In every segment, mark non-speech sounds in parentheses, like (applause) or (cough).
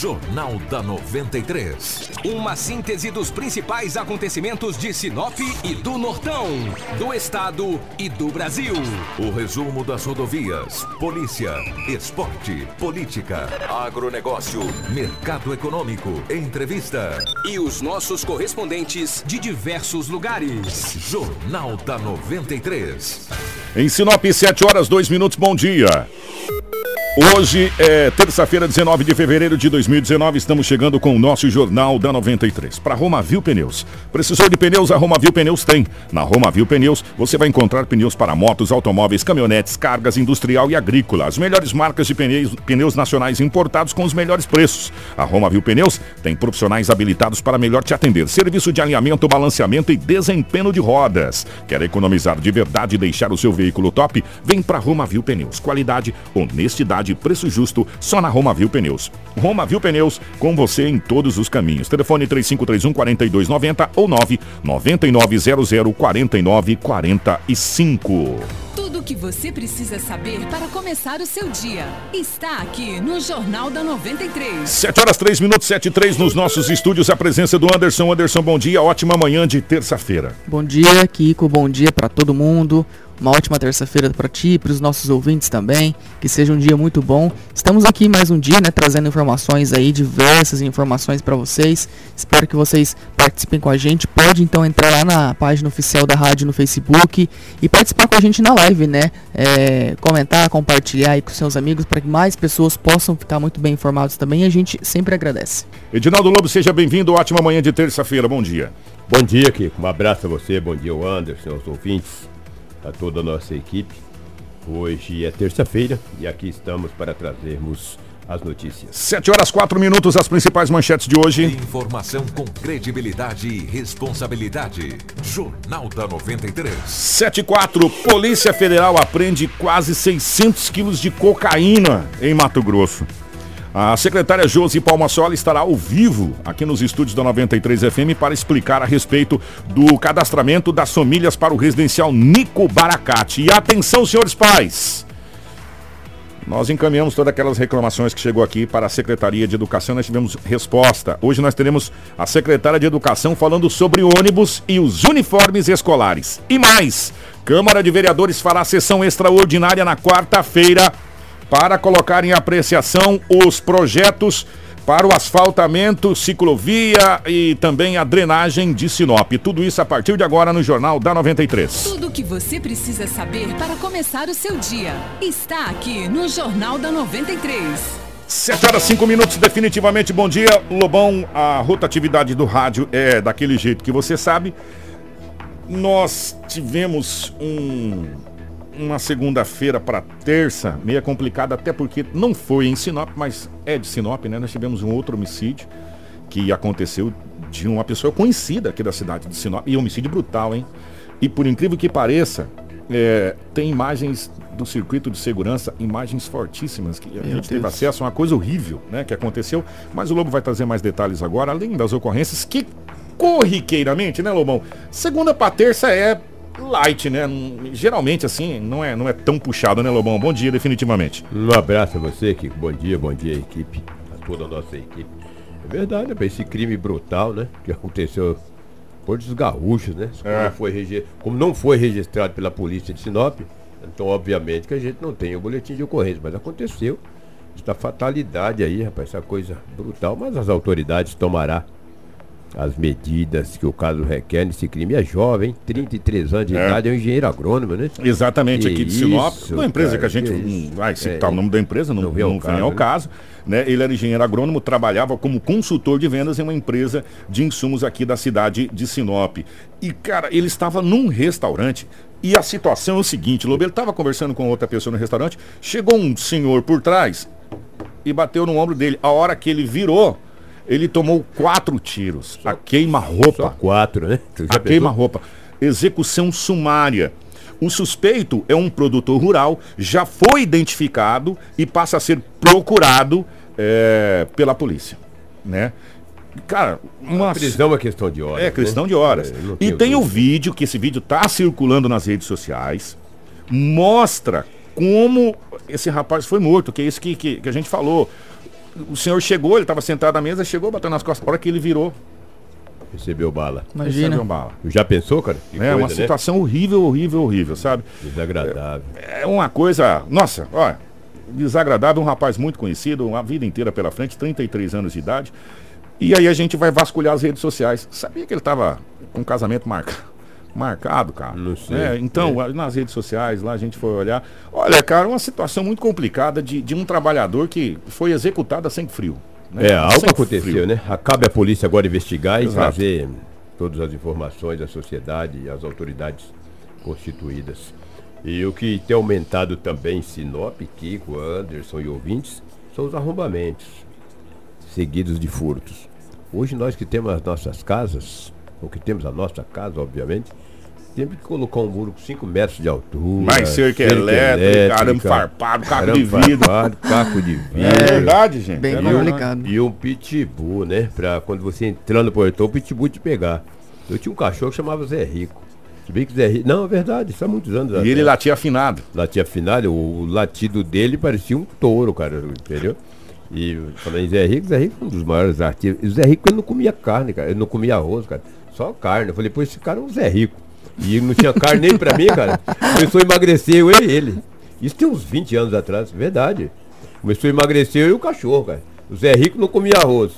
Jornal da 93. Uma síntese dos principais acontecimentos de Sinop e do Nortão, do Estado e do Brasil. O resumo das rodovias, polícia, esporte, política, agronegócio, mercado econômico, entrevista. E os nossos correspondentes de diversos lugares. Jornal da 93. Em Sinop, 7 horas, 2 minutos, bom dia. Hoje é terça-feira, 19 de fevereiro de 2019. Estamos chegando com o nosso Jornal da 93. Para Romavil Pneus. Precisou de pneus? A Romavil Pneus tem. Na Romavil Pneus você vai encontrar pneus para motos, automóveis, caminhonetes, cargas industrial e agrícola. As melhores marcas de pneus, pneus nacionais importados com os melhores preços. A Romavil Pneus tem profissionais habilitados para melhor te atender. Serviço de alinhamento, balanceamento e desempenho de rodas. Quer economizar de verdade e deixar o seu veículo top? Vem para Romavil Pneus. Qualidade, honestidade qualidade, preço justo, só na Roma Viu Pneus. Roma Viu Pneus, com você em todos os caminhos. Telefone 3531 4290 ou 99900 4945. Tudo o que você precisa saber para começar o seu dia está aqui no Jornal da 93. 7 horas 3 minutos 7 e 3 nos nossos estúdios. A presença do Anderson. Anderson, bom dia. Ótima manhã de terça-feira. Bom dia, Kiko. Bom dia para todo mundo. Uma ótima terça-feira para ti, para os nossos ouvintes também. Que seja um dia muito bom. Estamos aqui mais um dia, né, trazendo informações aí, diversas informações para vocês. Espero que vocês participem com a gente. Pode então entrar lá na página oficial da rádio no Facebook e participar com a gente na live, né? É, comentar, compartilhar aí com seus amigos para que mais pessoas possam ficar muito bem informados também. A gente sempre agradece. Edinaldo Lobo, seja bem-vindo. Ótima manhã de terça-feira. Bom dia. Bom dia, Kiko. Um abraço a você. Bom dia, Anderson, aos ouvintes a toda a nossa equipe. Hoje é terça-feira e aqui estamos para trazermos as notícias. 7 horas 4 minutos, as principais manchetes de hoje. Informação com credibilidade e responsabilidade. Jornal da 93. 7 e 4, Polícia Federal apreende quase 600 quilos de cocaína em Mato Grosso. A secretária Josi Palmasola estará ao vivo aqui nos estúdios da 93 FM para explicar a respeito do cadastramento das famílias para o residencial Nico Baracate. E atenção, senhores pais! Nós encaminhamos todas aquelas reclamações que chegou aqui para a Secretaria de Educação, nós tivemos resposta. Hoje nós teremos a secretária de Educação falando sobre ônibus e os uniformes escolares. E mais, Câmara de Vereadores fará sessão extraordinária na quarta-feira para colocar em apreciação os projetos para o asfaltamento, ciclovia e também a drenagem de Sinop. Tudo isso a partir de agora no Jornal da 93. Tudo o que você precisa saber para começar o seu dia está aqui no Jornal da 93. 7 horas 5 minutos, definitivamente bom dia. Lobão, a rotatividade do rádio é daquele jeito que você sabe. Nós tivemos um uma segunda-feira para terça, meia complicada, até porque não foi em Sinop, mas é de Sinop, né? Nós tivemos um outro homicídio que aconteceu de uma pessoa conhecida aqui da cidade de Sinop, e homicídio brutal, hein? E por incrível que pareça, é, tem imagens do circuito de segurança, imagens fortíssimas que a Meu gente Deus. teve acesso, uma coisa horrível, né, que aconteceu. Mas o Lobo vai trazer mais detalhes agora, além das ocorrências que corriqueiramente, né, Lobão? Segunda para terça é light, né? Geralmente, assim, não é, não é tão puxado, né, Lobão? Bom dia, definitivamente. Um abraço a você, Kiko. Bom dia, bom dia, equipe. A toda a nossa equipe. É verdade, né? Esse crime brutal, né? Que aconteceu por dos gaúchos, né? Como, é. não foi Como não foi registrado pela polícia de Sinop, então, obviamente, que a gente não tem o boletim de ocorrência, mas aconteceu. Essa fatalidade aí, rapaz, essa coisa brutal, mas as autoridades tomará as medidas que o caso requer nesse crime. É jovem, 33 anos de é. idade, é um engenheiro agrônomo, né? Exatamente, que aqui de Sinop. Isso, uma empresa cara, que a gente não vai citar é, o nome da empresa, não, não vem ao caso. Ao né? caso né? Ele era engenheiro agrônomo, trabalhava como consultor de vendas em uma empresa de insumos aqui da cidade de Sinop. E, cara, ele estava num restaurante. E a situação é o seguinte, Lobo, ele estava conversando com outra pessoa no restaurante, chegou um senhor por trás e bateu no ombro dele. A hora que ele virou, ele tomou quatro tiros. Só, a queima-roupa. quatro, né? A queima-roupa. Execução sumária. O suspeito é um produtor rural, já foi identificado e passa a ser procurado é, pela polícia, né? Cara, uma a prisão é questão de horas. É questão né? de horas. É, e tem o vídeo, que esse vídeo está circulando nas redes sociais, mostra como esse rapaz foi morto, que é isso que, que, que a gente falou o senhor chegou, ele estava sentado à mesa, chegou, bateu nas costas. A hora que ele virou, Recebeu bala. Imagina. recebeu bala. Já pensou, cara? Que É uma coisa, né? situação horrível, horrível, horrível, sabe? Desagradável. É uma coisa. Nossa, olha, desagradável, um rapaz muito conhecido, uma vida inteira pela frente, 33 anos de idade. E aí a gente vai vasculhar as redes sociais. Sabia que ele estava com um casamento marca, marcado, cara? Não sei. É, então, nas redes sociais, lá a gente foi olhar. Olha, cara, uma situação muito complicada de, de um trabalhador que foi executado a sangue frio. né? É, algo aconteceu, frio. né? Acabe a polícia agora investigar e Exato. trazer todas as informações à sociedade e às autoridades constituídas. E o que tem aumentado também Sinop, Kiko, Anderson e ouvintes são os arrombamentos, seguidos de furtos. Hoje nós que temos as nossas casas, ou que temos a nossa casa, obviamente, temos que colocar um muro com 5 metros de altura. Mais cerca elétrica, arame farpado, caco de vidro. farpado, caco de vidro. É verdade, gente. Bem é complicado. E um pitbull, né? Pra quando você entrar no portão, o pitbull te pegar. Eu tinha um cachorro que chamava Zé Rico. Se bem que Zé Rico. Não, é verdade, isso há muitos anos E ele latia afinado. Latia final, o, o latido dele parecia um touro, cara, entendeu? E falando em Zé Rico, Zé Rico é um dos maiores artistas. E o Zé Rico ele não comia carne, cara. Ele não comia arroz, cara. Só carne. Eu falei, pô, esse cara é um Zé Rico. E não tinha carne nem pra mim, cara. Começou a emagrecer, eu e ele. Isso tem uns 20 anos atrás, verdade. Começou a emagrecer eu e o cachorro, cara. O Zé Rico não comia arroz.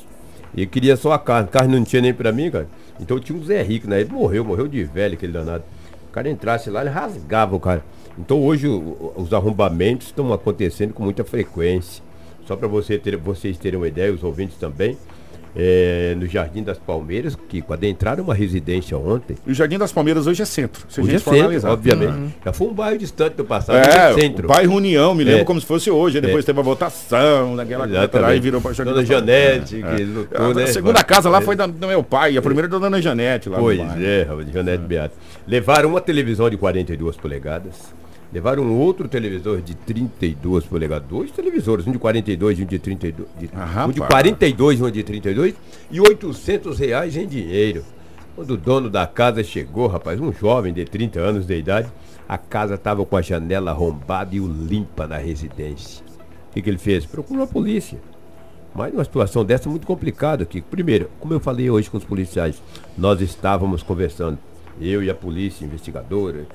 Ele queria só a carne. Carne não tinha nem pra mim, cara. Então tinha um Zé Rico, né? Ele morreu, morreu de velho, aquele danado. O cara entrasse lá, ele rasgava o cara. Então hoje o- os arrombamentos estão acontecendo com muita frequência. Só para você ter, vocês terem uma ideia, os ouvintes também. É, no Jardim das Palmeiras, que quando entraram uma residência ontem, E o Jardim das Palmeiras hoje é centro. Se a hoje é gente for centro, analisar. obviamente. Já foi um bairro distante do passado, É, é centro. o bairro União, me lembro É. como se fosse hoje. Aí depois É. teve a votação, daquela coisa, Exatamente. aí virou para Dona Janete, que lutou, A né? segunda casa lá É. foi da- do meu pai, a primeira da Dona Janete lá Pois é, Janete Beato. Levaram uma televisão de 42 polegadas. Levaram um outro televisor de 32 polegadas. Dois televisores, um de 42 e um de 32. de- Ah, um de rapaz. 42 e um de 32. E 800 reais em dinheiro. Quando o dono da casa chegou, rapaz, um jovem de 30 anos de idade, a casa estava com a janela arrombada e o limpa na residência. O que, que ele fez? Procurou a polícia. Mas numa situação dessa muito complicada aqui. Primeiro, como eu falei hoje com os policiais, nós estávamos conversando, eu e a polícia, investigadora,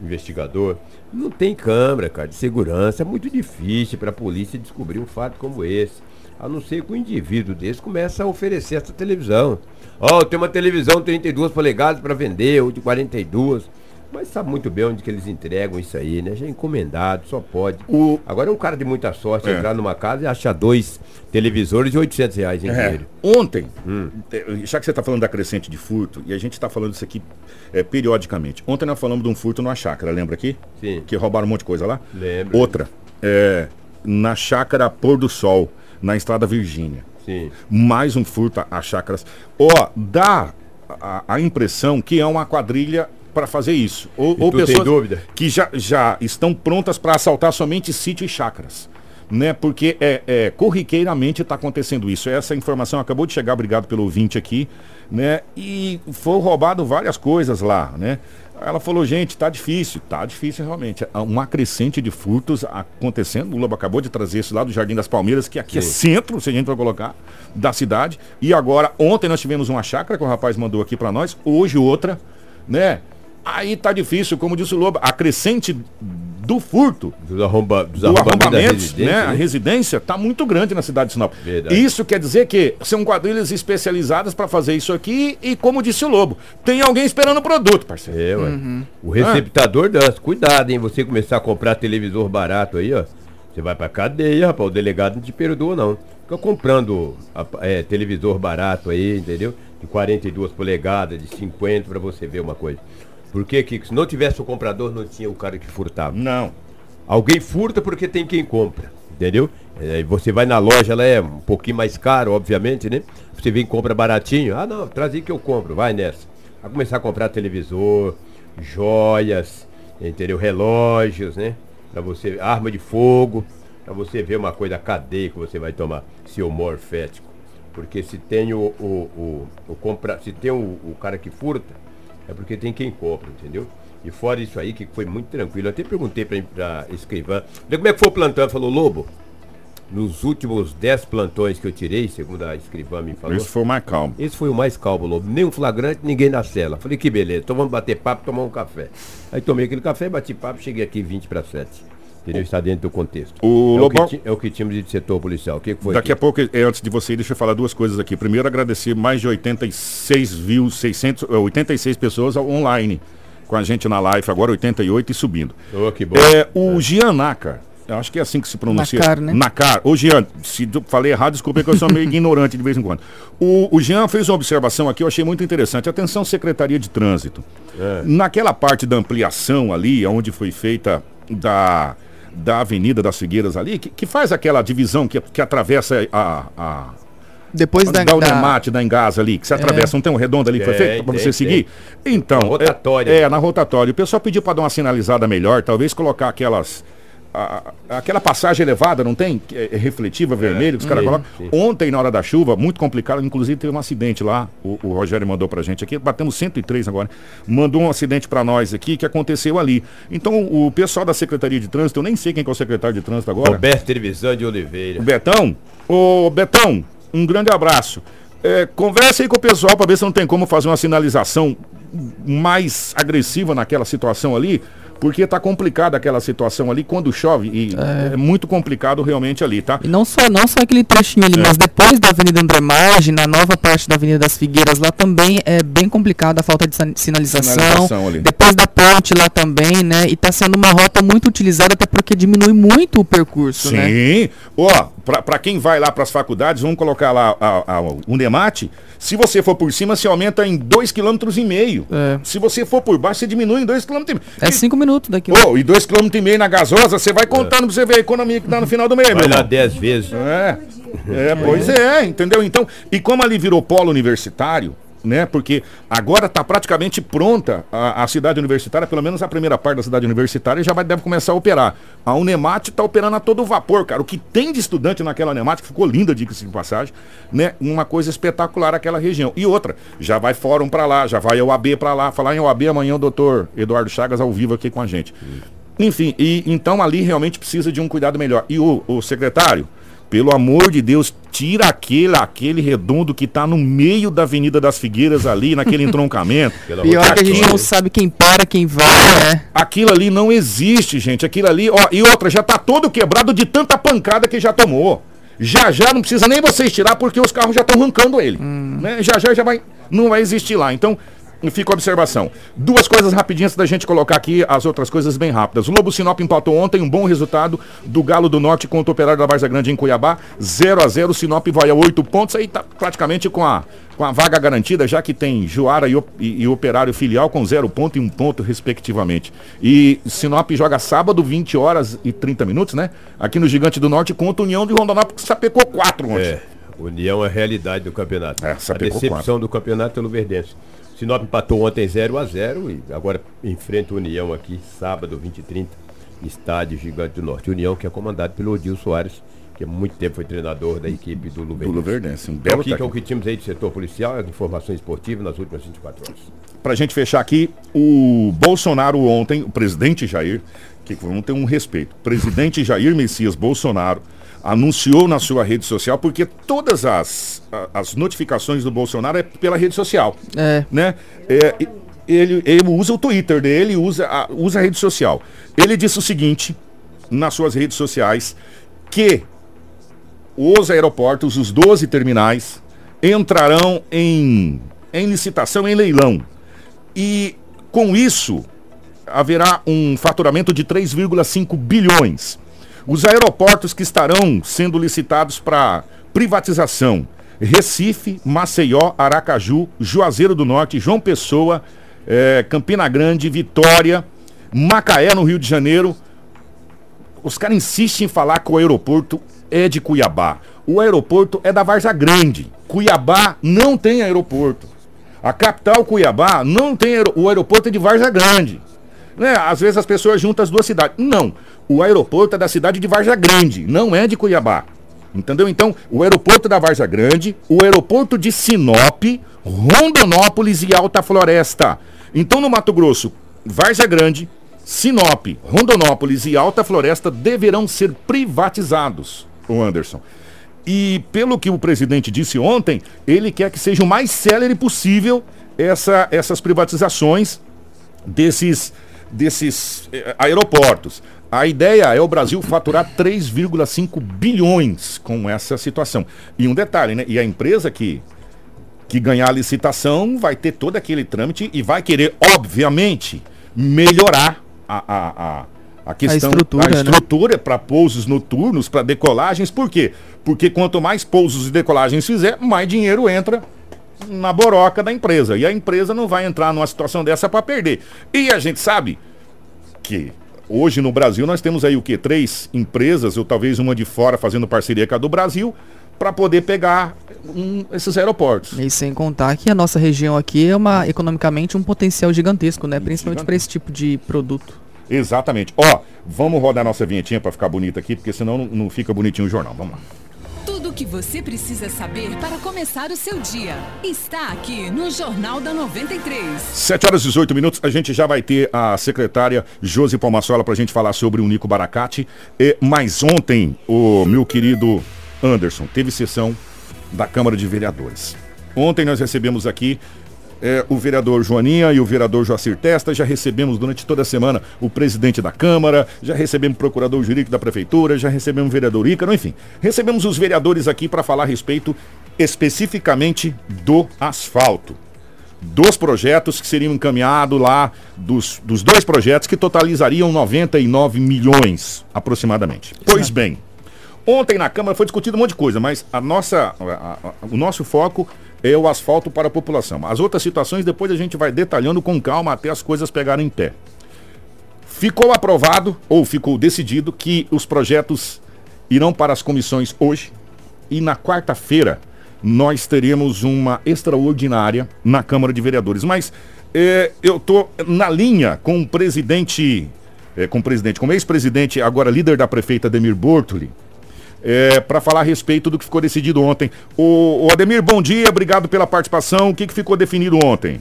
investigador, não tem câmera, cara, de segurança, é muito difícil para a polícia descobrir um fato como esse. A não ser que o indivíduo desse comece a oferecer essa televisão. Ó, tem uma televisão 32 polegadas para vender, ou de 42. Mas sabe muito bem onde que eles entregam isso aí, né? Já é encomendado, só pode. O- Agora é um cara de muita sorte É. entrar numa casa e achar dois televisores de 800 reais em É, dinheiro. ontem, Hum. já que você está falando da crescente de furto, e a gente está falando isso aqui eh, periodicamente. Ontem nós falamos de um furto numa chácara, lembra aqui? Sim. Que roubaram um monte de coisa lá? Lembro. Outra, eh, na chácara Pôr do Sol, na Estrada Virgínia. Sim. mais um furto a chácaras. Ó, dá a, a impressão que é uma quadrilha para fazer isso. Ou, ou pessoas que já, já estão prontas para assaltar somente sítio e chácaras. Né? Porque é, é, corriqueiramente está acontecendo isso. Essa informação acabou de chegar, obrigado pelo ouvinte aqui, né? E foi roubado várias coisas lá, né? Ela falou, gente, tá difícil, tá difícil realmente. Há Uma crescente de furtos acontecendo. O Lobo acabou de trazer isso lá do Jardim das Palmeiras, que aqui é Sim. centro, se a gente for colocar, da cidade. E agora, ontem nós tivemos uma chácara que o rapaz mandou aqui para nós, hoje outra, né? Aí tá difícil, como disse o Lobo, a crescente do furto, Dos, arromba, dos do arrombamentos residência, né? A né? residência tá muito grande na cidade de Sinop. Verdade. Isso quer dizer que são quadrilhas especializadas para fazer isso aqui e, como disse o Lobo, tem alguém esperando o produto, parceiro. É, ué. Uhum. O receptador dança. Cuidado, hein? Você começar a comprar televisor barato aí, ó. Você vai pra cadeia, rapaz. O delegado não te perdoa, não. Fica comprando a- é, televisor barato aí, entendeu? De 42 polegadas, de 50, pra você ver uma coisa. Por que se não tivesse o comprador, não tinha o cara que furtava? Não. Alguém furta porque tem quem compra, entendeu? É, você vai na loja, ela é um pouquinho mais caro, obviamente, né? Você vem e compra baratinho. Ah, não, traz aí que eu compro, vai nessa. Vai começar a comprar televisor, joias, entendeu? Relógios, né? Pra você, arma de fogo, pra você ver uma coisa, a cadeia que você vai tomar, seu morfético. Porque se tem o, o, o, o compra, se tem o, o cara que furta, é porque tem quem compra, entendeu? E fora isso aí, que foi muito tranquilo. Eu até perguntei pra, pra escrivã, "Vê como é que foi o plantão? Ela falou, Lobo, nos últimos 10 plantões que eu tirei, segundo a escrivã me falou. Esse foi o mais calmo. Esse foi o mais calmo, Lobo. Nenhum flagrante, ninguém na cela. Falei, que beleza, então vamos bater papo, tomar um café. Aí tomei aquele café, bati papo, cheguei aqui 20 para 7. Entendeu? Está dentro do contexto. O é, Lobão- o que, ti- é o que tínhamos de setor policial. O que que foi? Daqui a aqui? pouco, é, antes de você ir, deixa eu falar duas coisas aqui. Primeiro, agradecer mais de 86 mil, 600, eh, 86 pessoas online com a gente na live, agora 88 e subindo. Ô, que bom. É, o Gian Nakar, eu acho que é assim que se pronuncia. Nakar, né? Nakar. Ô, Gian, se eu falei errado, desculpa que eu sou meio (laughs) ignorante de vez em quando. O, o Jean fez uma observação aqui, eu achei muito interessante. Atenção, Secretaria de Trânsito. Naquela parte da ampliação ali, onde foi feita da, da Avenida das Figueiras ali, que, que faz aquela divisão que, que atravessa a, a, Depois da, da da- Unemate, da Engasa ali, que você atravessa, não tem um redondo ali que foi feito pra tem, você seguir? Então, Na rotatória. É, é, na rotatória. O pessoal pediu para dar uma sinalizada melhor, talvez colocar aquelas. A- aquela passagem elevada, não tem? Que É, refletiva, vermelho, que os caras colocam. Ontem, na hora da chuva, muito complicado, inclusive teve um acidente lá. O, o Rogério mandou pra gente aqui, batemos 103 agora. Mandou um acidente pra nós aqui que aconteceu ali. Então, o pessoal da Secretaria de Trânsito, eu nem sei quem que é o secretário de Trânsito agora. Roberto Trevisan de Oliveira. O Betão? Ô, Betão, um grande abraço. É, conversa aí com o pessoal para ver se não tem como fazer uma sinalização mais agressiva naquela situação ali, porque tá complicada aquela situação ali quando chove e é, muito complicado realmente ali, tá? E não só, não só aquele trechinho ali, mas depois da Avenida André Margem, na nova parte da Avenida das Figueiras, lá também é bem complicado a falta de sinalização. Sinalização ali. Depois da ponte lá também, né? E tá sendo uma rota muito utilizada, até porque diminui muito o percurso, né? Sim. Ó, pra, pra quem vai lá pras faculdades, vamos colocar lá a, a, o Unemate. Se você for por cima, você aumenta em 2,5 km. É. Se você for por baixo, você diminui em 2,5 km. É cinco minutos daqui. Ô, e 2,5 km na gasosa, você vai contando pra você ver a economia que dá no final do mês, meu Vai lá irmão. 10 vezes. É, é, pois é, entendeu? Então, e como ali virou polo universitário, né? Porque agora está praticamente pronta a, a cidade universitária, pelo menos a primeira parte da cidade universitária já vai, deve começar a operar. A Unemate está operando a todo vapor, cara. O que tem de estudante naquela Unemate, que ficou linda, diga-se de passagem, né? Uma coisa espetacular aquela região. E outra, já vai fórum para lá, já vai OAB para lá. Falar em OAB amanhã o doutor Eduardo Chagas ao vivo aqui com a gente. Enfim, e então ali realmente precisa de um cuidado melhor. E o, o secretário, pelo amor de Deus, tira aquele, aquele redondo que tá no meio da Avenida das Figueiras ali, naquele (laughs) entroncamento. Pior que a gente não sabe quem para, quem vai, né? Aquilo ali não existe, gente. Aquilo ali, ó, e outra, já tá todo quebrado de tanta pancada que já tomou. Já já não precisa nem vocês tirar porque os carros já estão arrancando ele. Né? Já já já vai não vai existir lá. Então, fica a observação. Duas coisas rapidinhas da gente colocar aqui as outras coisas bem rápidas. O Lobo Sinop empatou ontem, um bom resultado do Galo do Norte contra o Operário da Varza Grande em Cuiabá, 0 a 0 Sinop vai a 8 pontos, aí tá praticamente com a com a vaga garantida, já que tem Juara e, o- e- e Operário Filial com zero ponto e um ponto, respectivamente. E Sinop joga sábado, 20 horas e 30 minutos, né? Aqui no Gigante do Norte contra a União de Rondonópolis, que sapecou 4 ontem. É, União é a realidade do campeonato. É, a decepção do campeonato pelo Verdense. Sinop empatou ontem 0 a 0 e agora enfrenta o União aqui, sábado, 20 e 30, estádio Gigante do Norte. União que é comandado pelo Odil Soares, que há muito tempo foi treinador da equipe do Do Luverdense. Luverdense, um Então, belo o que, que é o que tínhamos aí de setor policial, as informações esportivas nas últimas 24 horas. Pra gente fechar aqui, o Bolsonaro ontem, o presidente Jair, que vamos ter um respeito, presidente Jair Messias Bolsonaro anunciou na sua rede social, porque todas as, as notificações do Bolsonaro é pela rede social. É. né? É, ele, ele usa o Twitter dele, usa a, usa a rede social. Ele disse o seguinte nas suas redes sociais que os aeroportos, os 12 terminais, entrarão em, em licitação, em leilão. E com isso haverá um faturamento de 3,5 bilhões. Os aeroportos que estarão sendo licitados para privatização: Recife, Maceió, Aracaju, Juazeiro do Norte, João Pessoa, eh, Campina Grande, Vitória, Macaé, no Rio de Janeiro. Os caras insistem em falar que o aeroporto é de Cuiabá. O aeroporto é da Varza Grande. Cuiabá não tem aeroporto. A capital Cuiabá não tem aero... o aeroporto é de Varza Grande. Né? Às vezes as pessoas juntam as duas cidades. Não. O aeroporto é da cidade de Varza Grande, não é de Cuiabá. Entendeu? Então, o aeroporto da Varza Grande, o aeroporto de Sinop, Rondonópolis e Alta Floresta. Então, no Mato Grosso, Varza Grande, Sinop, Rondonópolis e Alta Floresta deverão ser privatizados. o Anderson. E pelo que o presidente disse ontem, ele quer que seja o mais célere possível essa, essas privatizações desses, desses eh, aeroportos. A ideia é o Brasil faturar 3,5 bilhões com essa situação. E um detalhe, né? E a empresa que, que ganhar a licitação vai ter todo aquele trâmite e vai querer, obviamente, melhorar a, a, a, a questão, A estrutura, né? estrutura para pousos noturnos, para decolagens. Por quê? Porque quanto mais pousos e decolagens fizer, mais dinheiro entra na boroca da empresa. E a empresa não vai entrar numa situação dessa para perder. E a gente sabe que hoje no Brasil nós temos aí o que? Três empresas, ou talvez uma de fora fazendo parceria com a do Brasil, para poder pegar um, esses aeroportos. E sem contar que a nossa região aqui é uma economicamente um potencial gigantesco, né? Principalmente para esse tipo de produto. Exatamente. Ó, vamos rodar nossa vinhetinha para ficar bonita aqui, porque senão não, não fica bonitinho o jornal. Vamos lá. Tudo o que você precisa saber para começar o seu dia está aqui no Jornal da 93. 7 horas e 18 minutos, a gente já vai ter a secretária Josi Palmassola para a gente falar sobre o Nico Baracate. E, mas ontem, o meu querido Anderson, teve sessão da Câmara de Vereadores. Ontem nós recebemos aqui é, o vereador Joaninha e o vereador Joacir Testa, já recebemos durante toda a semana o presidente da Câmara, já recebemos o procurador jurídico da Prefeitura, já recebemos o vereador Ícaro, enfim. Recebemos os vereadores aqui para falar a respeito especificamente do asfalto dos projetos que seriam encaminhados lá, dos, dos dois projetos que totalizariam 99 milhões aproximadamente. Pois bem, ontem na Câmara foi discutido um monte de coisa, mas a nossa, a- a- o nosso foco é o asfalto para a população. As outras situações depois a gente vai detalhando com calma até as coisas pegarem em pé. Ficou aprovado, ou ficou decidido, que os projetos irão para as comissões hoje e na quarta-feira nós teremos uma extraordinária na Câmara de Vereadores. Mas eh, eu estou na linha com o presidente, eh, com o presidente, com o ex-presidente, agora líder da prefeita Demir Bortoli, para falar a respeito do que ficou decidido ontem. O, o Ademir, bom dia, obrigado pela participação. O que, que ficou definido ontem?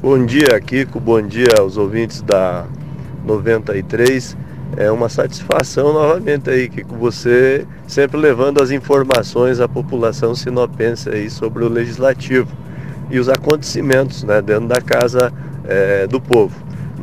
Bom dia, Kiko. Bom dia aos ouvintes da 93. É uma satisfação novamente aí, Kiko, você sempre levando as informações à população sinopense aí sobre o legislativo e os acontecimentos né, dentro da casa eh, do povo.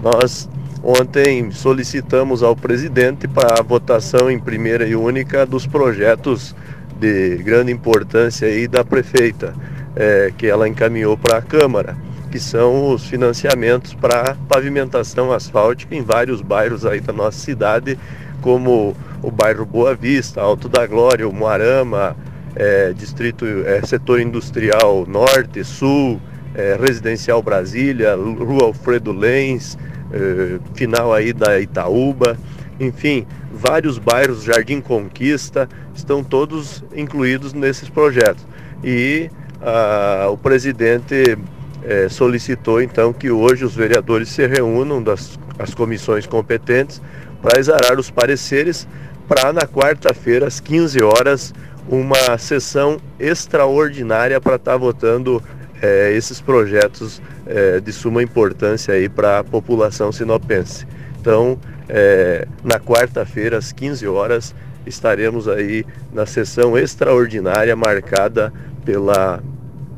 Nós ontem solicitamos ao presidente para a votação em primeira e única dos projetos de grande importância aí da prefeita, eh, que ela encaminhou para a Câmara que são os financiamentos para pavimentação asfáltica em vários bairros aí da nossa cidade, como o bairro Boa Vista, Alto da Glória, o Moarama, eh, distrito, eh, setor industrial norte, sul, eh, residencial Brasília, Rua Alfredo Lenz, eh, final aí da Itaúba, enfim, vários bairros, Jardim Conquista, estão todos incluídos nesses projetos. E ah, o presidente eh, solicitou então que hoje os vereadores se reúnam das as comissões competentes para exarar os pareceres para na quarta-feira às 15 horas uma sessão extraordinária para estar votando eh, esses projetos eh, de suma importância aí para a população sinopense. Então, eh, na quarta-feira às 15 horas estaremos aí na sessão extraordinária marcada pela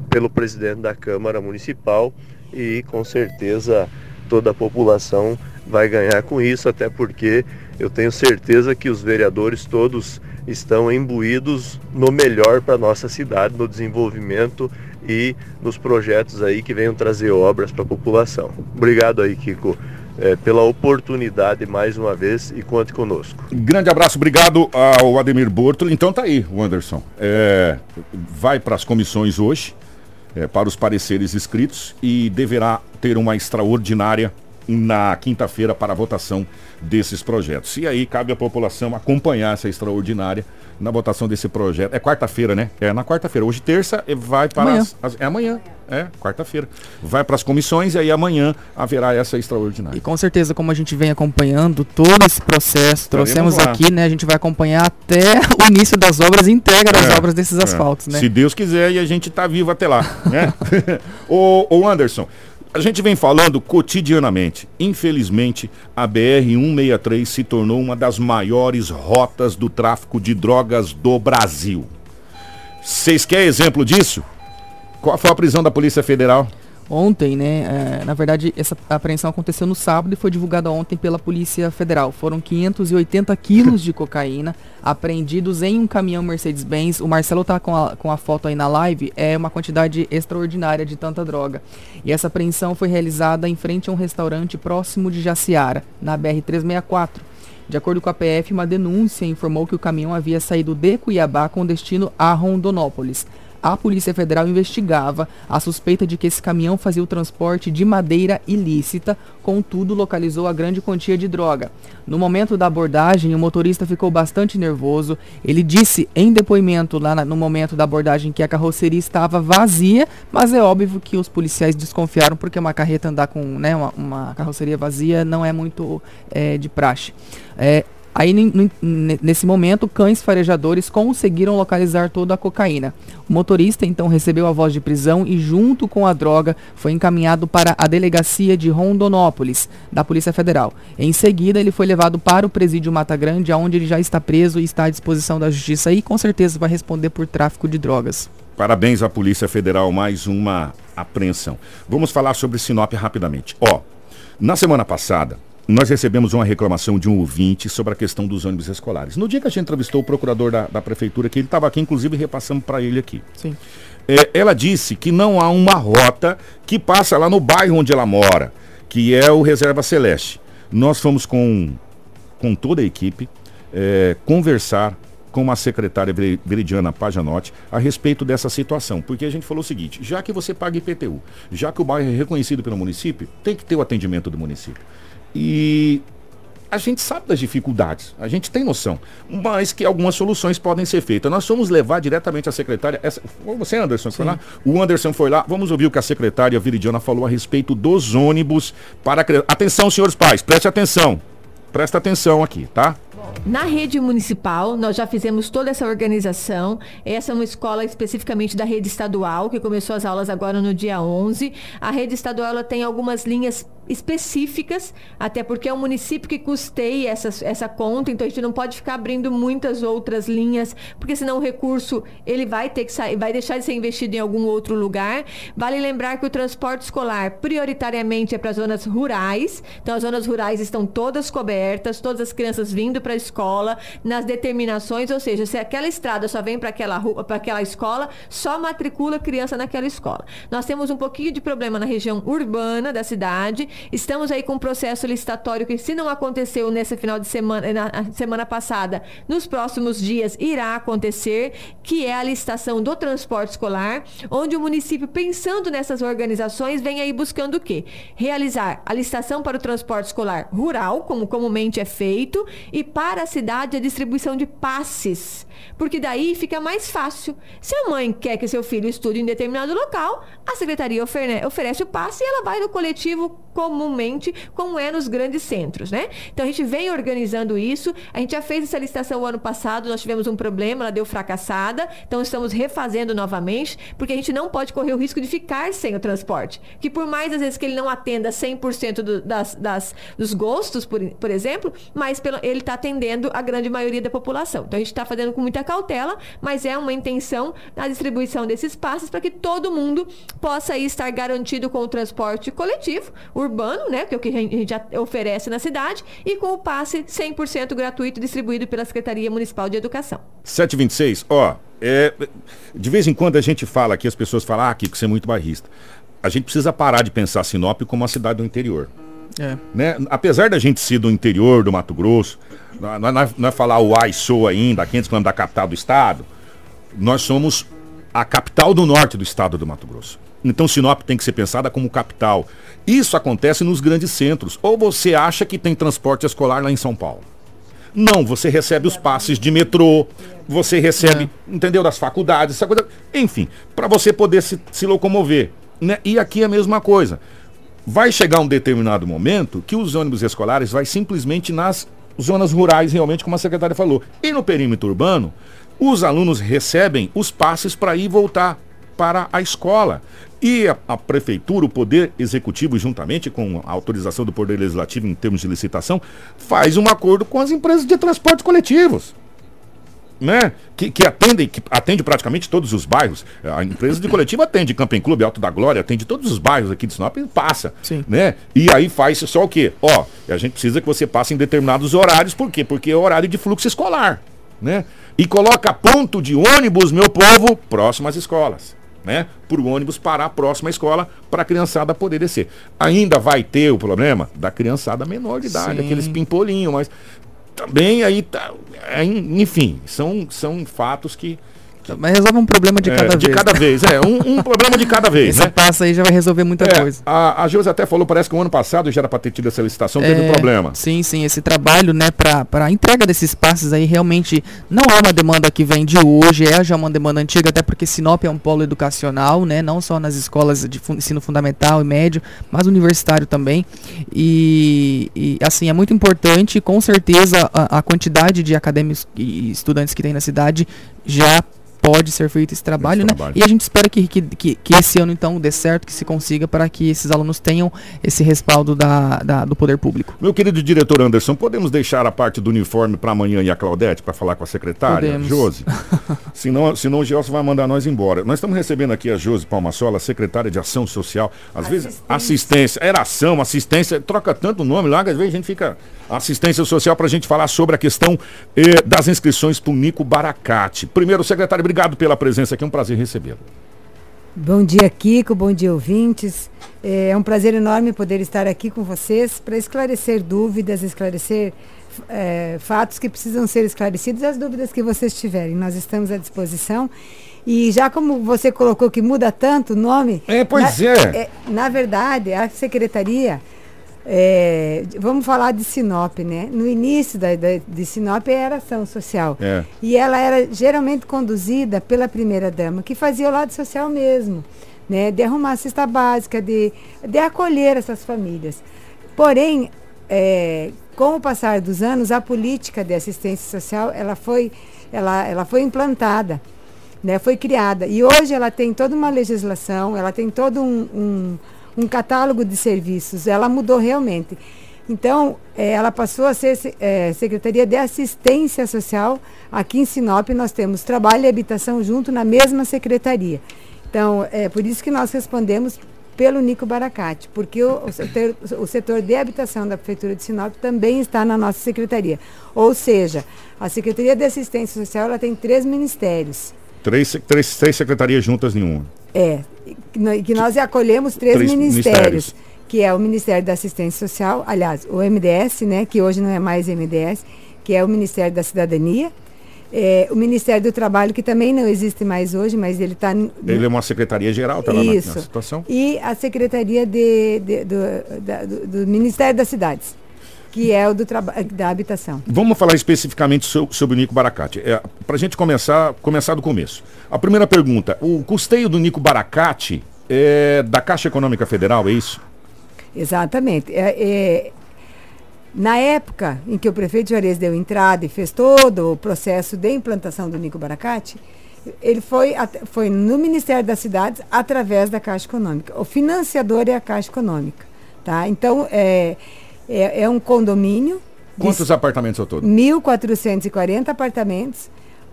pelo presidente da Câmara Municipal e com certeza toda a população vai ganhar com isso, até porque eu tenho certeza que os vereadores todos estão imbuídos no melhor para nossa cidade, no desenvolvimento e nos projetos aí que venham trazer obras para a população. Obrigado aí, Kiko, eh, pela oportunidade mais uma vez e conte conosco. Grande abraço, obrigado ao Ademir Bortoli. Então tá aí, Anderson. É, vai para as comissões hoje, é, para os pareceres escritos e deverá ter uma extraordinária na quinta-feira para a votação desses projetos. E aí cabe à população acompanhar essa extraordinária na votação desse projeto. É quarta-feira, né? É na quarta-feira. Hoje terça e vai para Amanhã. as, as- é amanhã. É, quarta-feira. Vai para as comissões e aí amanhã haverá essa E extraordinária. com certeza, como a gente vem acompanhando todo esse processo, trouxemos lá. aqui, né? A gente vai acompanhar até o início das obras e entrega das É, obras desses é. asfaltos, né? Se Deus quiser e a gente tá vivo até lá, né? (laughs) (laughs) ô, ô Anderson, A gente vem falando cotidianamente. Infelizmente, a BR-163 se tornou uma das maiores rotas do tráfico de drogas do Brasil. Vocês querem exemplo disso? Qual foi a prisão da Polícia Federal? Ontem, né? É, na verdade, essa apreensão aconteceu no sábado e foi divulgada ontem pela Polícia Federal. Foram 580 quilos de cocaína apreendidos em um caminhão Mercedes-Benz. O Marcelo tá com a, com a foto aí na live. É uma quantidade extraordinária de tanta droga. E essa apreensão foi realizada em frente a um restaurante próximo de Jaciara, na BR-364. De acordo com a PF, uma denúncia informou que o caminhão havia saído de Cuiabá com destino a Rondonópolis a Polícia Federal investigava a suspeita de que esse caminhão fazia o transporte de madeira ilícita, contudo localizou a grande quantia de droga. No momento da abordagem, o motorista ficou bastante nervoso. Ele disse em depoimento lá no momento da abordagem que a carroceria estava vazia, mas é óbvio que os policiais desconfiaram porque uma carreta andar com né, uma, uma carroceria vazia não é muito é, de praxe. É, Aí, nesse momento, cães farejadores conseguiram localizar toda a cocaína. O motorista então recebeu a voz de prisão e, junto com a droga, foi encaminhado para a delegacia de Rondonópolis, da Polícia Federal. Em seguida, ele foi levado para o presídio Mata Grande, onde ele já está preso e está à disposição da justiça e, com certeza, vai responder por tráfico de drogas. Parabéns à Polícia Federal, mais uma apreensão. Vamos falar sobre Sinop rapidamente. Ó, na semana passada, nós recebemos uma reclamação de um ouvinte sobre a questão dos ônibus escolares. No dia que a gente entrevistou o procurador da, da prefeitura, que ele estava aqui, inclusive repassamos para ele aqui. Sim. É, ela disse que não há uma rota que passa lá no bairro onde ela mora, que é o Reserva Celeste. Nós fomos com, com toda a equipe é, conversar com a secretária Veridiana Pajanotti a respeito dessa situação. Porque a gente falou o seguinte: já que você paga IPTU, já que o bairro é reconhecido pelo município, tem que ter o atendimento do município. E a gente sabe das dificuldades, a gente tem noção, mas que algumas soluções podem ser feitas. Nós vamos levar diretamente a secretária. Essa, você, Anderson, foi lá? O Anderson foi lá. Vamos ouvir o que a secretária Viridiana falou a respeito dos ônibus para. Atenção, senhores pais, preste atenção. Presta atenção aqui, tá? Na rede municipal, nós já fizemos toda essa organização. Essa é uma escola especificamente da rede estadual, que começou as aulas agora no dia 11. A rede estadual ela tem algumas linhas específicas, até porque é um município que custeia essa, essa conta, então a gente não pode ficar abrindo muitas outras linhas, porque senão o recurso ele vai ter que sair, vai deixar de ser investido em algum outro lugar. Vale lembrar que o transporte escolar prioritariamente é para zonas rurais, então as zonas rurais estão todas cobertas, todas as crianças vindo para a escola, nas determinações, ou seja, se aquela estrada só vem para aquela rua, para aquela escola, só matricula criança naquela escola. Nós temos um pouquinho de problema na região urbana da cidade, Estamos aí com um processo licitatório que, se não aconteceu nesse final de semana, na semana passada, nos próximos dias irá acontecer, que é a licitação do transporte escolar, onde o município, pensando nessas organizações, vem aí buscando o quê? Realizar a licitação para o transporte escolar rural, como comumente é feito, e para a cidade a distribuição de passes porque daí fica mais fácil. Se a mãe quer que seu filho estude em determinado local, a secretaria oferece o passe e ela vai no coletivo comumente, como é nos grandes centros, né? Então a gente vem organizando isso. A gente já fez essa licitação o ano passado, nós tivemos um problema, ela deu fracassada. Então estamos refazendo novamente, porque a gente não pode correr o risco de ficar sem o transporte. Que por mais às vezes que ele não atenda 100% do, das, das, dos gostos, por, por exemplo, mas pelo, ele está atendendo a grande maioria da população. Então a gente está fazendo com muita cautela, mas é uma intenção na distribuição desses passes para que todo mundo possa estar garantido com o transporte coletivo, urbano, né, que é o que a gente já oferece na cidade, e com o passe 100% gratuito distribuído pela Secretaria Municipal de Educação. 726, ó, é, de vez em quando a gente fala aqui, as pessoas falam, ah, que você é muito barrista. A gente precisa parar de pensar Sinop como uma cidade do interior. É. Né? Apesar da gente ser do interior do Mato Grosso, não, não, não é falar o ai sou ainda, 500 quilômetros da capital do estado, nós somos a capital do norte do estado do Mato Grosso. Então Sinop tem que ser pensada como capital. Isso acontece nos grandes centros. Ou você acha que tem transporte escolar lá em São Paulo? Não, você recebe os passes de metrô, você recebe, é. entendeu, das faculdades, essa coisa. Enfim, para você poder se, se locomover. Né? E aqui é a mesma coisa. Vai chegar um determinado momento que os ônibus escolares vai simplesmente nas zonas rurais, realmente, como a secretária falou. E no perímetro urbano, os alunos recebem os passes para ir e voltar. Para a escola. E a, a, prefeitura, o poder executivo, juntamente com a autorização do poder legislativo em termos de licitação, faz um acordo com as empresas de transportes coletivos. Né? Que, que atendem, que atende praticamente todos os bairros. A empresa de coletivo atende Camping Clube, Alto da Glória, atende todos os bairros aqui de Sinop e passa. Sim. Né? E aí faz só o quê? Ó, a gente precisa que você passe em determinados horários, por quê? Porque é horário de fluxo escolar. Né? E coloca ponto de ônibus, meu povo, próximo às escolas né? Para o ônibus parar a próxima escola para a criançada poder descer. Ainda vai ter o problema da criançada menor de idade, Sim. aqueles pimpolinhos, mas também aí tá. É, enfim, são, são fatos que mas resolve um problema de é, cada vez. De cada vez, é. Um, um problema de cada vez. Esse né? passo aí já vai resolver muita é, coisa. A, a Gilza até falou, parece que o ano passado já era para ter tido essa licitação, teve um problema. Sim, sim. Esse trabalho, né, para a entrega desses passes aí realmente não é uma demanda que vem de hoje, é já uma demanda antiga, até porque Sinop é um polo educacional, né? Não só nas escolas de ensino fundamental e médio, mas universitário também. E, e assim, é muito importante, com certeza, a, a quantidade de acadêmicos e estudantes que tem na cidade já pode ser feito esse trabalho, esse né? Trabalho. E a gente espera que, que, que, que, esse ano então dê certo, que se consiga para que esses alunos tenham esse respaldo da, da, do poder público. Meu querido diretor Anderson, podemos deixar a parte do uniforme para amanhã e a Claudete para falar com a secretária, podemos. Josi? (laughs) senão, senão o Gelson vai mandar nós embora. Nós estamos recebendo aqui a Josi Palmassola, secretária de Ação Social. Às assistência. vezes, assistência, era ação, assistência, troca tanto nome lá que às vezes a gente fica assistência social para a gente falar sobre a questão eh, das inscrições para o Nico Baracate. Primeiro, secretário, obrigado pela presença aqui, é um prazer recebê-lo. Bom dia, Kiko, bom dia, ouvintes. É um prazer enorme poder estar aqui com vocês para esclarecer dúvidas, esclarecer é, fatos que precisam ser esclarecidos, as dúvidas que vocês tiverem. Nós estamos à disposição. E já como você colocou que muda tanto o nome. É, pois na, é. é. Na verdade, a secretaria é, vamos falar de Sinop, né? No início da, da, de Sinop era ação social. É. E ela era geralmente conduzida pela primeira-dama, que fazia o lado social mesmo, né? De arrumar a cesta básica, de, de acolher essas famílias. Porém, é, com o passar dos anos, a política de assistência social ela foi, ela, ela foi implantada, né? foi criada. E hoje ela tem toda uma legislação, ela tem todo um, um um catálogo de serviços. Ela mudou realmente. Então, é, ela passou a ser é, Secretaria de Assistência Social. Aqui em Sinop, nós temos trabalho e habitação junto na mesma secretaria. Então, é por isso que nós respondemos pelo Nico Baracate, porque o, o, setor, o setor de habitação da Prefeitura de Sinop também está na nossa secretaria. Ou seja, a Secretaria de Assistência Social ela tem três ministérios. Três, três, três secretarias juntas em uma. É, que nós acolhemos três, três ministérios, ministérios, que é o Ministério da Assistência Social, aliás, o MDS, né, que hoje não é mais MDS, que é o Ministério da Cidadania, é, o Ministério do Trabalho, que também não existe mais hoje, mas ele está... Ele é uma secretaria geral, está lá na, na, situação. E a Secretaria de, de do, da, do, do Ministério das Cidades que é o do da habitação. Vamos falar especificamente so sobre o Nico Baracate. É, Para a gente começar, começar do começo. A primeira pergunta: o custeio do Nico Baracate é da Caixa Econômica Federal, é isso? Exatamente. É, é, na época em que o prefeito Juarez deu entrada e fez todo o processo de implantação do Nico Baracate, ele foi, foi no Ministério das Cidades através da Caixa Econômica. O financiador é a Caixa Econômica. Tá? Então, é, é, é um condomínio. Quantos apartamentos ao todo? 1.440 apartamentos,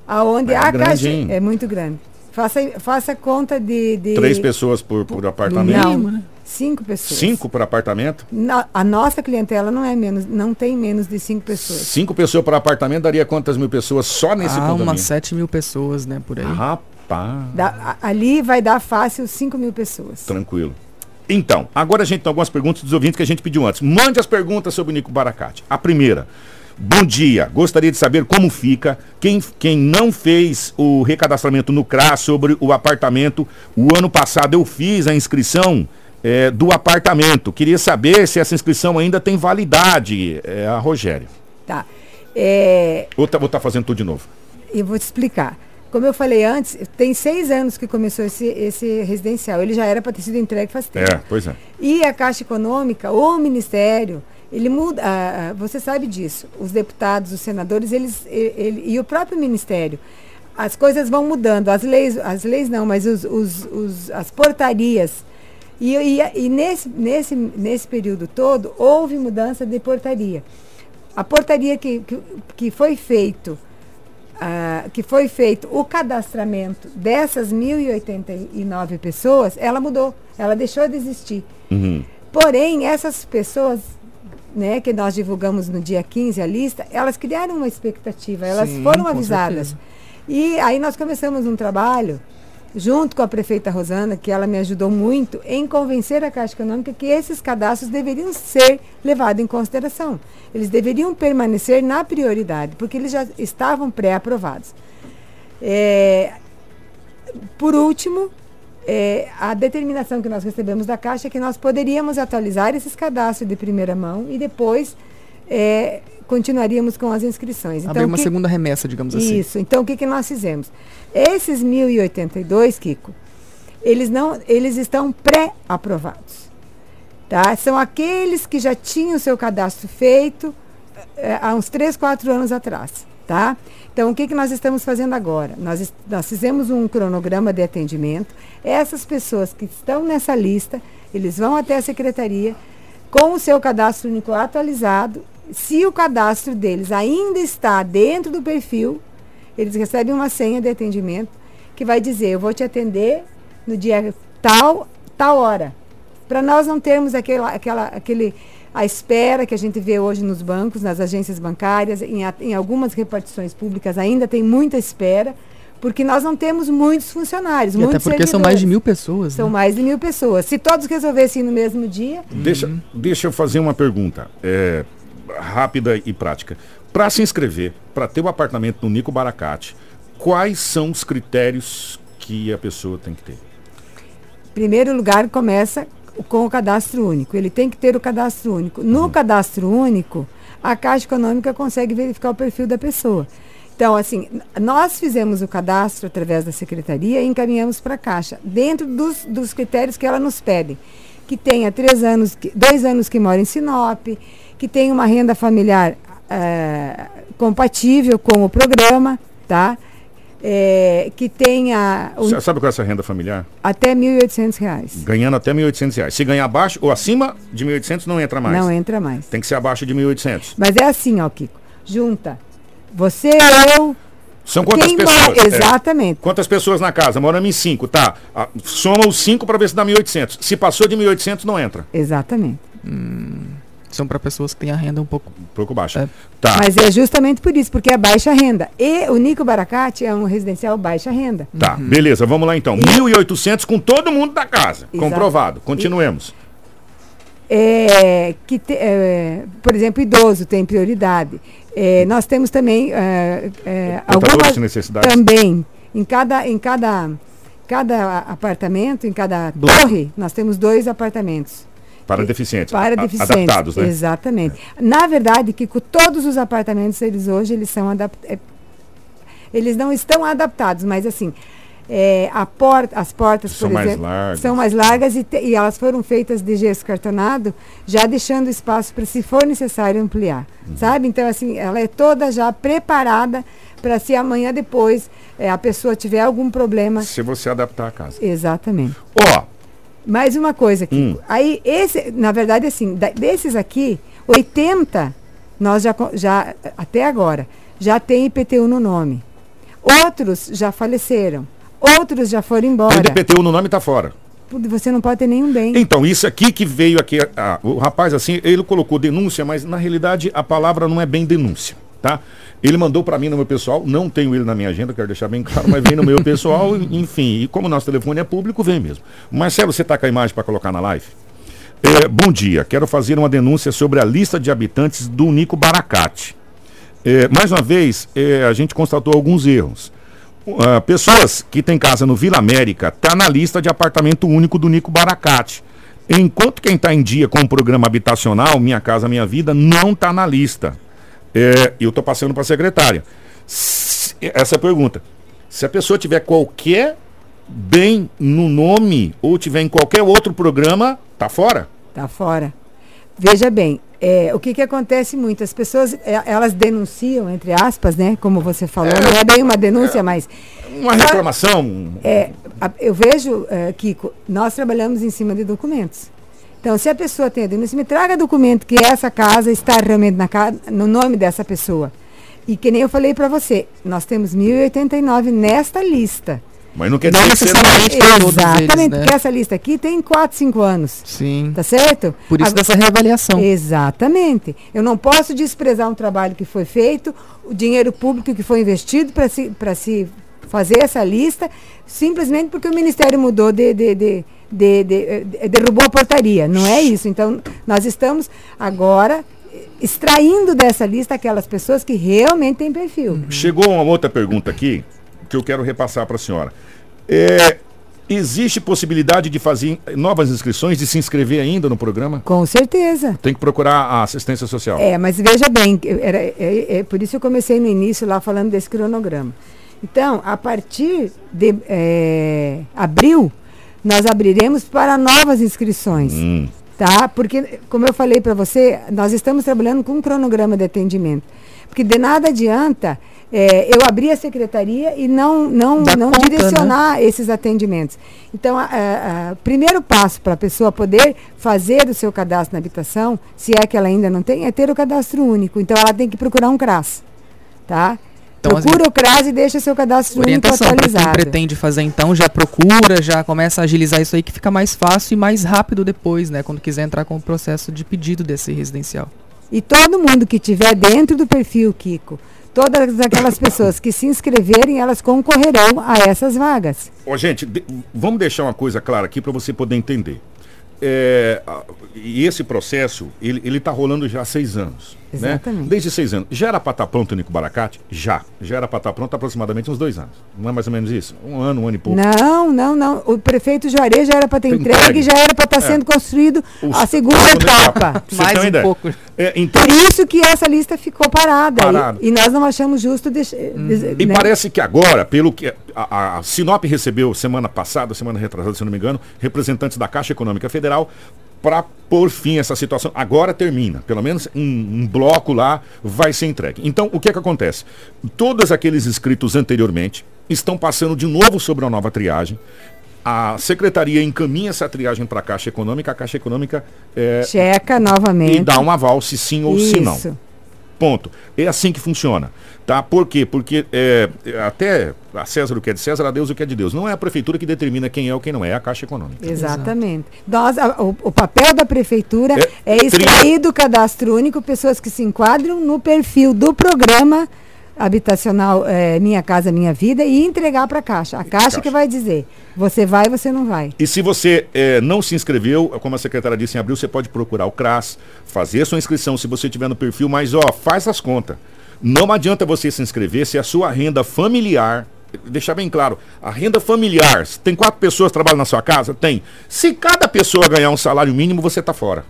aonde é a grande, hein? é muito grande. Faça, faça conta de, de Três pessoas por, por apartamento? Não, né? cinco pessoas. Cinco por apartamento? Na, a nossa clientela não é menos, não tem menos de cinco pessoas. Cinco pessoas por apartamento daria quantas mil pessoas só nesse ah, condomínio? umas sete mil pessoas, né, por aí. Rapaz. Da, ali vai dar fácil cinco mil pessoas. Tranquilo. Então, agora a gente tem algumas perguntas dos ouvintes que a gente pediu antes. Mande as perguntas sobre o Nico Baracate. A primeira. Bom dia, gostaria de saber como fica quem, quem não fez o recadastramento no CRAS sobre o apartamento. O ano passado eu fiz a inscrição é, do apartamento. Queria saber se essa inscrição ainda tem validade. É a Rogério. Tá. É... Vou estar tá, tá fazendo tudo de novo. Eu vou te explicar. Como eu falei antes, tem seis anos que começou esse, esse residencial. Ele já era para ter sido entregue faz tempo. É, pois é. E a Caixa Econômica, o Ministério, ele muda. Ah, você sabe disso. Os deputados, os senadores, eles, ele, e o próprio Ministério. as coisas vão mudando, as leis, as leis não, mas os, os, os as portarias. E, e, e nesse, nesse, nesse período todo houve mudança de portaria. A portaria que, que, que foi feito, uh, que foi feito o cadastramento dessas 1.089 pessoas, ela mudou, ela deixou de existir. Uhum. Porém, essas pessoas né, que nós divulgamos no dia 15 a lista, elas criaram uma expectativa, elas Sim, foram avisadas. certeza. E aí nós começamos um trabalho junto com a prefeita Rosana, que ela me ajudou muito em convencer a Caixa Econômica que esses cadastros deveriam ser levados em consideração. Eles deveriam permanecer na prioridade, porque eles já estavam pré-aprovados. É, por último, é, a determinação que nós recebemos da Caixa é que nós poderíamos atualizar esses cadastros de primeira mão e depois é, continuaríamos com as inscrições. Abrir uma que- segunda remessa, digamos assim. Isso. Então, o que, que nós fizemos? Esses 1.082, Kiko, eles, não, eles estão pré-aprovados. Tá? São aqueles que já tinham seu cadastro feito eh, há uns 3, 4 anos atrás. Tá? Então, o que, que nós estamos fazendo agora? Nós, nós fizemos um cronograma de atendimento. Essas pessoas que estão nessa lista, eles vão até a secretaria com o seu cadastro único atualizado. Se o cadastro deles ainda está dentro do perfil, eles recebem uma senha de atendimento que vai dizer: eu vou te atender no dia tal, tal hora. Para nós não termos aquela, aquela, aquele, a espera que a gente vê hoje nos bancos, nas agências bancárias, em, a- em algumas repartições públicas ainda tem muita espera, porque nós não temos muitos funcionários. E até muitos porque são mais de servidores. mil pessoas. São né? mais de mil pessoas. Se todos resolvessem no mesmo dia, Deixa, deixa eu fazer uma pergunta é, rápida e prática. Para se inscrever, para ter o apartamento no Nico Baracate, quais são os critérios que a pessoa tem que ter? Primeiro lugar, começa com o cadastro único. Ele tem que ter o cadastro único. No cadastro único, a Caixa Econômica consegue verificar o perfil da pessoa. Então, assim, nós fizemos o cadastro através da secretaria e encaminhamos para a Caixa, dentro dos, dos critérios que ela nos pede. Que tenha três anos, dois anos que mora em Sinop, que tenha uma renda familiar eh, compatível com o programa, tá? Eh, que tenha um- Sa- Sabe qual é essa renda familiar? até 1.800 reais. Ganhando até 1.800 reais. Se ganhar abaixo ou acima de R$ 1.800 não entra mais. Não entra mais. Tem que ser abaixo de 1.800. Mas é assim, ó, Kiko. Junta. Você, eu. São quantas quem pessoas? mora- É. Exatamente. Quantas pessoas na casa? Moramos em cinco, tá. Ah, soma os cinco para ver se dá 1.800. Se passou de 1.800, não entra. Exatamente. São para pessoas que têm a renda um pouco. Um pouco baixa. É. Tá. Mas é justamente por isso, porque é baixa renda. E o Nico Baracate é um residencial baixa renda. Tá, beleza, vamos lá então. 1.800 com todo mundo da casa. Exato. Comprovado. Continuemos. É, que te- é, por exemplo, idoso tem prioridade. É, nós temos também é, é, algumas de necessidades. também em cada em cada cada apartamento, em cada Bloco. torre, nós temos dois apartamentos. Para deficientes. Para deficientes. Adaptados, né? Exatamente. Na verdade, que com todos os apartamentos, eles hoje, eles são adaptados. Eles não estão adaptados, mas assim, é, a porta, as portas, São por mais exemplo, largas. são mais largas e, te- e elas foram feitas de gesso cartonado, já deixando espaço para, se for necessário, ampliar. Uhum. Sabe? Então, assim, ela é toda já preparada para se amanhã depois é, a pessoa tiver algum problema. Se você adaptar a casa. Exatamente. Ó, Mais uma coisa aqui. Hum. Aí, esse, na verdade, assim, da- desses aqui, 80, nós já, já, até agora, já tem IPTU no nome. Outros já faleceram. Outros já foram embora. o DPTU no nome tá fora. Você não pode ter nenhum bem. Então, isso aqui que veio aqui, ah, o rapaz assim, ele colocou denúncia, mas na realidade a palavra não é bem denúncia, tá? Ele mandou para mim no meu pessoal, não tenho ele na minha agenda, quero deixar bem claro, mas vem no meu pessoal, (laughs) enfim, e como nosso telefone é público, vem mesmo. Marcelo, você tá com a imagem para colocar na live? É, bom dia, quero fazer uma denúncia sobre a lista de habitantes do Nico Baracate. É, mais uma vez, é, a gente constatou alguns erros. Ah, pessoas que têm casa no Vila América tá na lista de apartamento único do Nico Baracate. Enquanto quem está em dia com o programa habitacional Minha Casa Minha Vida não está na lista. É, eu estou passando para a secretária. Se- essa pergunta. Se a pessoa tiver qualquer bem no nome ou tiver em qualquer outro programa, tá fora. Tá fora. Veja bem, É, o que, que acontece muito? As pessoas, é, elas denunciam, entre aspas, né? Como você falou, não é bem uma denúncia, mas. Uma reclamação. É, eu vejo, é, Kiko, nós trabalhamos em cima de documentos. Então, se a pessoa tem a denúncia, me traga documento que essa casa está realmente na ca- no nome dessa pessoa. E que nem eu falei para você, nós temos 1089 nesta lista. Mas não quer Não dizer que não- necessariamente para todos Exatamente, eles, né? porque essa lista aqui tem 4, 5 anos. Sim. Tá certo? Por isso Agora- dessa reavaliação. Exatamente. Eu não posso desprezar um trabalho que foi feito, o dinheiro público que foi investido para se, pra se fazer essa lista, simplesmente porque o Ministério mudou de. de, de de- de- eh, derrubou a portaria, não é isso. Então, nós estamos agora eh, extraindo dessa lista aquelas pessoas que realmente têm perfil. Chegou uma outra pergunta aqui que eu quero repassar para a senhora. É, existe possibilidade de fazer novas inscrições, de se inscrever ainda no programa? Com certeza. Tem que procurar a assistência social. É, mas veja bem, era, é, é por isso eu comecei no início lá falando desse cronograma. Então, a partir de é, abril, nós abriremos para novas inscrições. Hum. Tá? Porque, como eu falei para você, nós estamos trabalhando com um cronograma de atendimento. Porque de nada adianta é, eu abrir a secretaria e não, não, não conta, direcionar esses atendimentos. Então, o primeiro passo para a pessoa poder fazer o seu cadastro na habitação, se é que ela ainda não tem, é ter o cadastro único. Então, ela tem que procurar um CRAS. Tá? Então, as- Procura o CRAS e deixa seu cadastro único Orientação quem atualizado. pretende fazer então, já procura, já começa a agilizar isso aí que fica mais fácil e mais rápido depois, né? Quando quiser entrar com o processo de pedido desse residencial. E todo mundo que tiver dentro do perfil, Kiko, todas aquelas pessoas que se inscreverem, elas concorrerão a essas vagas. Ó, gente, de- vamos deixar uma coisa clara aqui para você poder entender. É, e esse processo, ele, ele tá rolando já há seis anos. Né? Exatamente. Desde seis anos. Já era para estar pronto o Nico Baracate? Já. Já era para estar pronto há aproximadamente uns dois anos. Não é mais ou menos isso? Um ano, um ano e pouco. Não, não, não. O prefeito Juarez já era para ter entregue, entregue. já era para estar É. sendo construído O- a segunda a etapa. Mais um ideia. pouco. É, então, Por isso que essa lista ficou parada. Parada. E, e nós não achamos justo deixar. E né? parece que agora, pelo que a, a Sinop recebeu semana passada, semana retrasada, se não me engano, representantes da Caixa Econômica Federal para pôr fim essa situação. Agora termina, pelo menos um, um bloco lá vai ser entregue. Então, o que é que acontece? Todos aqueles inscritos anteriormente estão passando de novo sobre a nova triagem. A secretaria encaminha essa triagem para a Caixa Econômica, a Caixa Econômica é, Checa novamente. e dá um aval se sim ou se não. Isso. Ponto. É assim que funciona. Tá? Por quê? Porque é, é, até a César o que é de César, a Deus o que é de Deus. Não é a prefeitura que determina quem é ou quem não é, é a Caixa Econômica. Exatamente. Nós, a- o, o papel da prefeitura É, é, extrair do cadastro único pessoas que se enquadram no perfil do programa habitacional eh, Minha Casa Minha Vida e entregar para a Caixa. A Caixa, Caixa. que vai dizer, você vai, você não vai. E se você é, não se inscreveu, como a secretária disse em abril, você pode procurar o CRAS, fazer a sua inscrição se você tiver no perfil, mas ó, faz as contas. Não adianta você se inscrever se a sua renda familiar, deixar bem claro, a renda familiar, tem quatro pessoas que trabalham na sua casa? Tem. Se cada pessoa ganhar um salário mínimo, você está fora.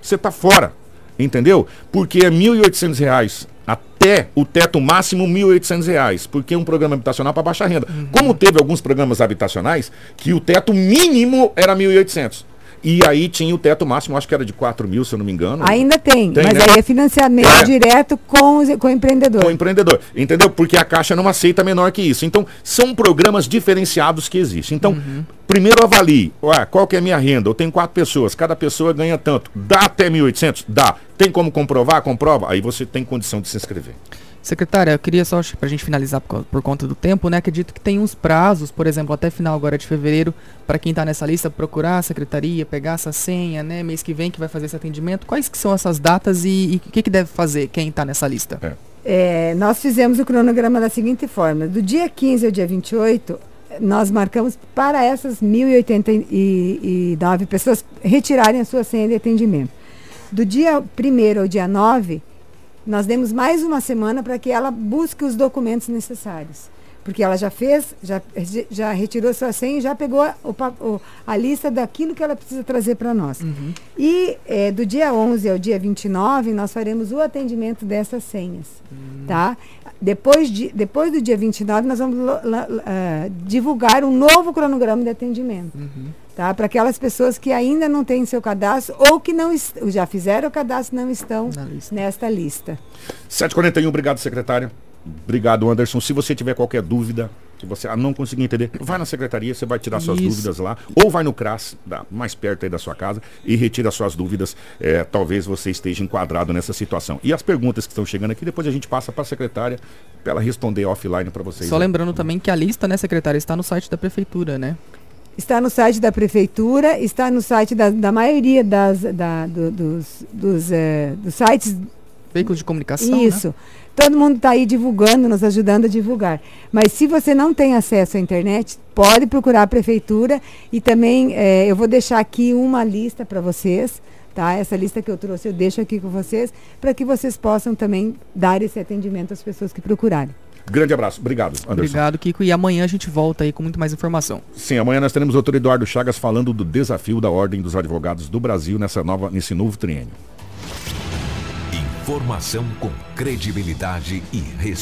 Você está fora. Entendeu? Porque é 1.800 reais até o teto máximo 1.800 reais, porque é um programa habitacional para baixa renda. Como teve alguns programas habitacionais que o teto mínimo era 1.800. E aí tinha o teto máximo, acho que era de 4 mil, se eu não me engano. Ainda tem, Tem, mas né? aí é financiamento É. direto com, os- com o empreendedor. com o empreendedor. Entendeu? Porque a Caixa não aceita menor que isso. Então, são programas diferenciados que existem. Então, primeiro avalie, ué, qual que é a minha renda? Eu tenho quatro pessoas, cada pessoa ganha tanto. Dá até 1.800? Dá. Tem como comprovar? Comprova. Aí você tem condição de se inscrever. Secretária, eu queria só, para a gente finalizar por, por conta do tempo, né? Acredito que tem uns prazos, por exemplo, até final agora de fevereiro, para quem está nessa lista, procurar a secretaria, pegar essa senha, né? Mês que vem que vai fazer esse atendimento. Quais que são essas datas e e o que, que deve fazer quem está nessa lista? É. É, nós fizemos o cronograma da seguinte forma: do dia 15 ao dia 28, nós marcamos para essas 1.089 pessoas retirarem a sua senha de atendimento. Do dia 1 ao dia 9, nós demos mais uma semana para que ela busque os documentos necessários. Porque ela já fez, já, já retirou sua senha e já pegou a, o a lista daquilo que ela precisa trazer para nós. E eh, do dia 11 ao dia 29, nós faremos o atendimento dessas senhas. Tá? Depois, de, depois do dia 29, nós vamos lo- la- la- ah, divulgar um novo cronograma de atendimento. Tá? Para aquelas pessoas que ainda não têm seu cadastro ou que não já fizeram o cadastro e não estão lista. nesta lista. 741, obrigado, secretário. Obrigado, Anderson. Se você tiver qualquer dúvida, se você ah, não conseguir entender, vai na secretaria, você vai tirar suas Isso. dúvidas lá, ou vai no CRAS, da- mais perto aí da sua casa, e retira suas dúvidas. É, talvez você esteja enquadrado nessa situação. E as perguntas que estão chegando aqui, depois a gente passa para a secretária para ela responder offline para vocês. Só né? lembrando também que a lista, né, secretária, está no site da prefeitura, né? Está no site da prefeitura, está no site da, da maioria das, da- do- dos, dos, eh, dos sites Veículos de comunicação, né? Todo mundo está aí divulgando, nos ajudando a divulgar. Mas se você não tem acesso à internet, pode procurar a prefeitura e também eh, eu vou deixar aqui uma lista para vocês, tá? Essa lista que eu trouxe eu deixo aqui com vocês para que vocês possam também dar esse atendimento às pessoas que procurarem. Grande abraço. Obrigado, Anderson. Obrigado, Kiko. E amanhã a gente volta aí com muito mais informação. Sim, amanhã nós teremos o doutor Eduardo Chagas falando do desafio da Ordem dos Advogados do Brasil nessa nova, nesse novo triênio. Informação com credibilidade e respeito.